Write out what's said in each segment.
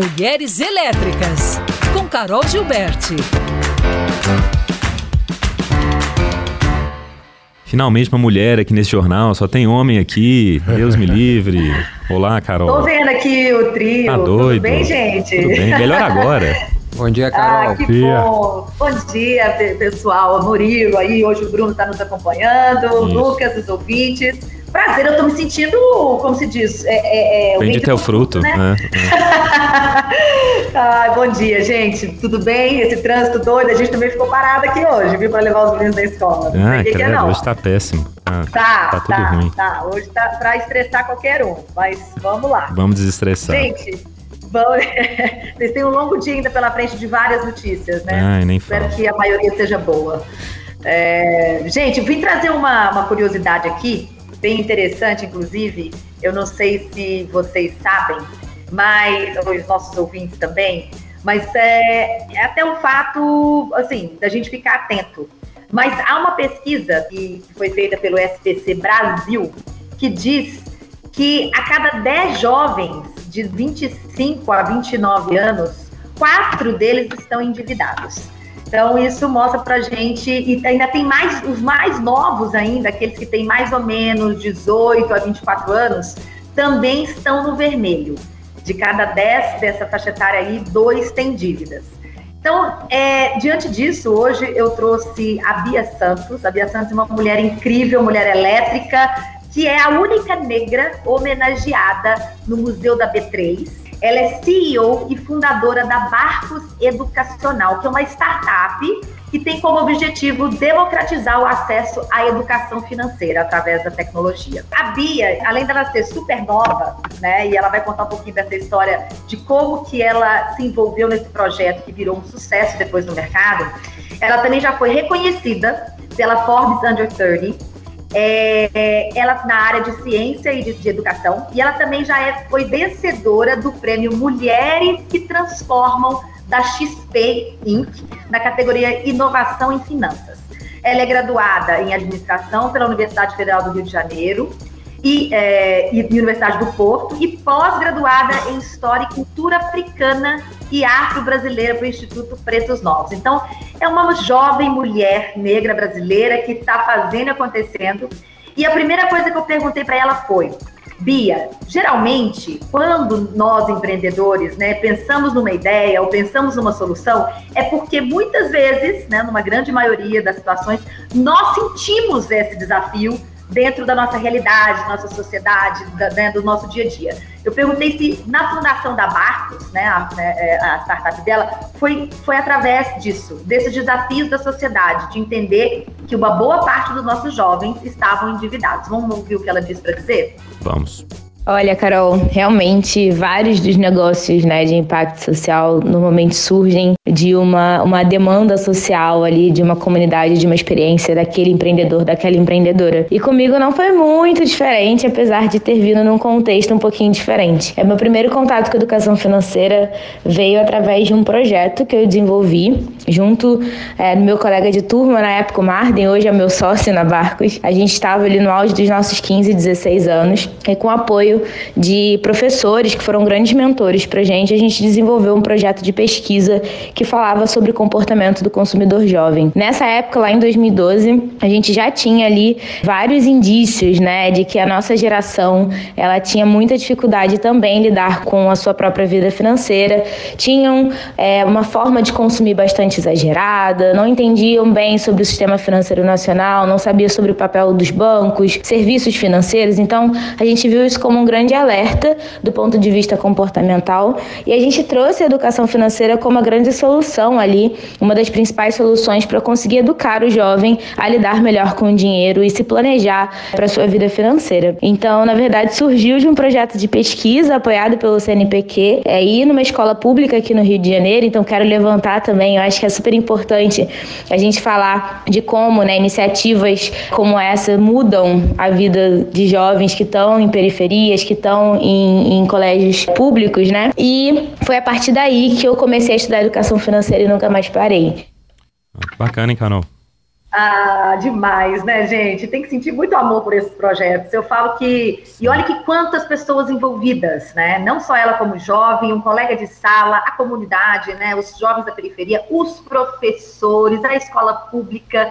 Mulheres Elétricas, com Carol Gilberti. Finalmente uma mulher aqui nesse jornal, só tem homem aqui, Deus me livre. Olá, Carol. Tô vendo aqui o trio. Tá doido? Tudo bem, gente? Tudo bem, melhor agora. Bom dia, Carol. Ah, que bom. Bom dia, pessoal. Murilo aí, hoje o Bruno está nos acompanhando, Isso. Lucas, os ouvintes. Prazer, eu tô me sentindo, como se diz, é, é, é, Vende teu do fruto, né? Ai, bom dia, gente. Tudo bem? Esse trânsito doido, a gente também ficou parado aqui hoje, viu, para levar os meninos da escola. Não Ah, o que é, credo, não. hoje tá péssimo. Ah, Tá, tá tudo tá, ruim. tá. Hoje tá pra estressar qualquer um, mas vamos lá. Vamos desestressar. Gente, vamos... vocês têm um longo dia ainda pela frente de várias notícias, né? Ai, nem Espero fala. que a maioria seja boa. É, Gente, vim trazer uma, uma curiosidade aqui, bem interessante, inclusive. Eu não sei se vocês sabem, mas os nossos ouvintes também, mas é, é até um fato, assim, da gente ficar atento. Mas há uma pesquisa que foi feita pelo SPC Brasil que diz que a cada 10 jovens de 25 a 29 anos, quatro deles estão endividados. Então, isso mostra pra gente, e ainda tem mais, os mais novos ainda, aqueles que têm mais ou menos 18 a 24 anos, também estão no vermelho. De cada 10 dessa faixa etária aí, dois têm dívidas. Então, é, diante disso, hoje eu trouxe a Bia Santos. A Bia Santos é uma mulher incrível, mulher elétrica, que é a única negra homenageada no Museu da B3. Ela é CEO e fundadora da Barcos Educacional, que é uma startup que tem como objetivo democratizar o acesso à educação financeira através da tecnologia. A Bia, além dela ser super nova, né, e ela vai contar um pouquinho dessa história de como que ela se envolveu nesse projeto que virou um sucesso depois no mercado, ela também já foi reconhecida pela Forbes Under 30 é, ela na área de ciência e de, de educação, e ela também já é, foi vencedora do prêmio Mulheres que Transformam da XP Inc., na categoria Inovação em Finanças. Ela é graduada em administração pela Universidade Federal do Rio de Janeiro e, é, e Universidade do Porto, e pós-graduada em História e Cultura Africana e Afro-Brasileira pelo Instituto Pretos Novos. Então, é uma jovem mulher negra brasileira que está fazendo acontecendo. E a primeira coisa que eu perguntei para ela foi: Bia, geralmente, quando nós empreendedores, né, pensamos numa ideia ou pensamos numa solução, é porque muitas vezes, né, numa grande maioria das situações, nós sentimos esse desafio dentro da nossa realidade, nossa sociedade, da, né, do nosso dia a dia. Eu perguntei se na fundação da Barcos, né, a, né, a startup dela, foi, foi através disso, desses desafios da sociedade, de entender que uma boa parte dos nossos jovens estavam endividados. Vamos ouvir o que ela disse para dizer? Vamos. Olha, Carol, realmente vários dos negócios né, de impacto social normalmente surgem de uma, uma demanda social ali, de uma comunidade, de uma experiência daquele empreendedor, daquela empreendedora. E comigo não foi muito diferente, apesar de ter vindo num contexto um pouquinho diferente. É meu primeiro contato com educação financeira veio através de um projeto que eu desenvolvi junto é, do meu colega de turma, na época o Marden, hoje é meu sócio na Barcos. A gente estava ali no auge dos nossos 15, 16 anos, e com apoio de professores que foram grandes mentores para gente, a gente desenvolveu um projeto de pesquisa que falava sobre o comportamento do consumidor jovem. Nessa época, lá em 2012, a gente já tinha ali vários indícios, né, de que a nossa geração ela tinha muita dificuldade também em lidar com a sua própria vida financeira, tinham é, uma forma de consumir bastante exagerada, não entendiam bem sobre o sistema financeiro nacional, não sabia sobre o papel dos bancos, serviços financeiros. Então, a gente viu isso como um grande alerta do ponto de vista comportamental e a gente trouxe a educação financeira como a grande solução ali, uma das principais soluções para conseguir educar o jovem a lidar melhor com o dinheiro e se planejar para sua vida financeira. Então, na verdade, surgiu de um projeto de pesquisa apoiado pelo CNPq, é ir numa escola pública aqui no Rio de Janeiro. Então, quero levantar também, eu acho que é super importante a gente falar de como, né, iniciativas como essa mudam a vida de jovens que estão em que estão em, em colégios públicos, né? E foi a partir daí que eu comecei a estudar educação financeira e nunca mais parei. Bacana, hein, Carol? Ah, demais, né, gente? Tem que sentir muito amor por esses projetos. Eu falo que. E olha que quantas pessoas envolvidas, né? Não só ela como jovem, um colega de sala, a comunidade, né? Os jovens da periferia, os professores, a escola pública.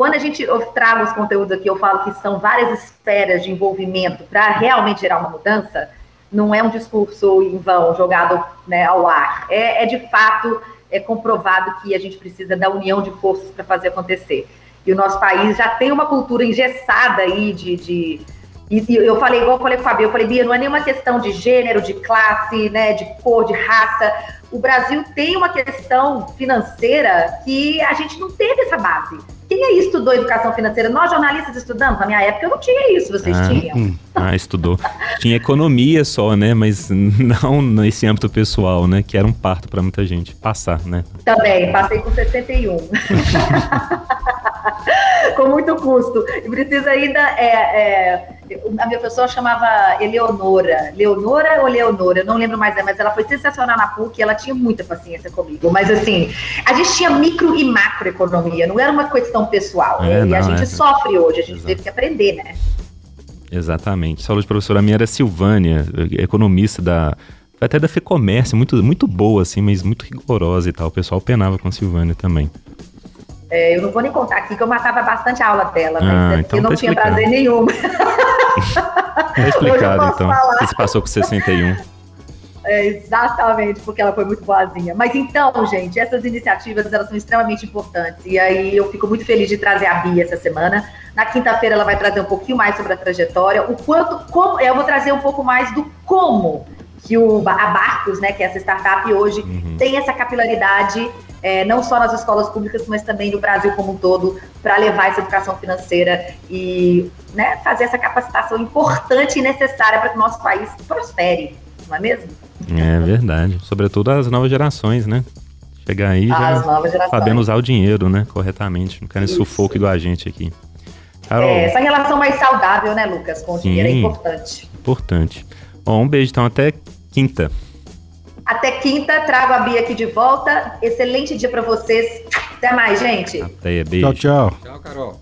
Quando a gente traga os conteúdos aqui, eu falo que são várias esferas de envolvimento para realmente gerar uma mudança. Não é um discurso em vão, jogado né, ao ar. É, é de fato é comprovado que a gente precisa da união de forças para fazer acontecer. E o nosso país já tem uma cultura engessada aí de, de e, eu falei, igual eu falei com o Fabio, eu falei, Bia, não é nenhuma questão de gênero, de classe, né, de cor, de raça. O Brasil tem uma questão financeira que a gente não teve essa base. Quem aí estudou educação financeira? Nós, jornalistas, estudamos. Na minha época, eu não tinha isso, vocês ah, tinham. Hum, ah, estudou. tinha economia só, né? Mas não nesse âmbito pessoal, né? Que era um parto para muita gente passar, né? Também, passei com 61. com muito custo. E precisa ainda. É, é, a minha pessoa chamava Eleonora. Leonora ou Leonora? Eu não lembro mais, mas ela foi sensacional na PUC ela tinha muita paciência comigo. Mas assim, a gente tinha micro e macroeconomia, não era uma questão pessoal. É, e não, a gente é. sofre hoje, a gente Exato. teve que aprender, né? Exatamente. Saúde, professora minha era Silvânia, economista da até da FEComércio, muito, muito boa, assim, mas muito rigorosa e tal. O pessoal penava com a Silvânia também. É, eu não vou nem contar aqui que eu matava bastante a aula dela, mas ah, é então não tá tinha prazer nenhum. É explicado, então. Falar. Você passou com 61. É, exatamente, porque ela foi muito boazinha. Mas então, gente, essas iniciativas elas são extremamente importantes. E aí eu fico muito feliz de trazer a Bia essa semana. Na quinta-feira ela vai trazer um pouquinho mais sobre a trajetória, o quanto, como, eu vou trazer um pouco mais do como que o, a Barcos, né, que é essa startup hoje, uhum. tem essa capilaridade é, não só nas escolas públicas, mas também no Brasil como um todo, para levar essa educação financeira e né, fazer essa capacitação importante e necessária para que o nosso país prospere, não é mesmo? É verdade, sobretudo as novas gerações, né? Chegar aí já sabendo usar o dinheiro, né, corretamente, não querem sufoco igual a gente aqui. Carol. É, essa relação mais saudável, né, Lucas, com o Sim, dinheiro é importante. Importante. Bom, um beijo, então, até quinta. Até quinta, trago a Bia aqui de volta. Excelente dia para vocês. Até mais, gente. Até, beijo. Tchau, tchau. Tchau, Carol.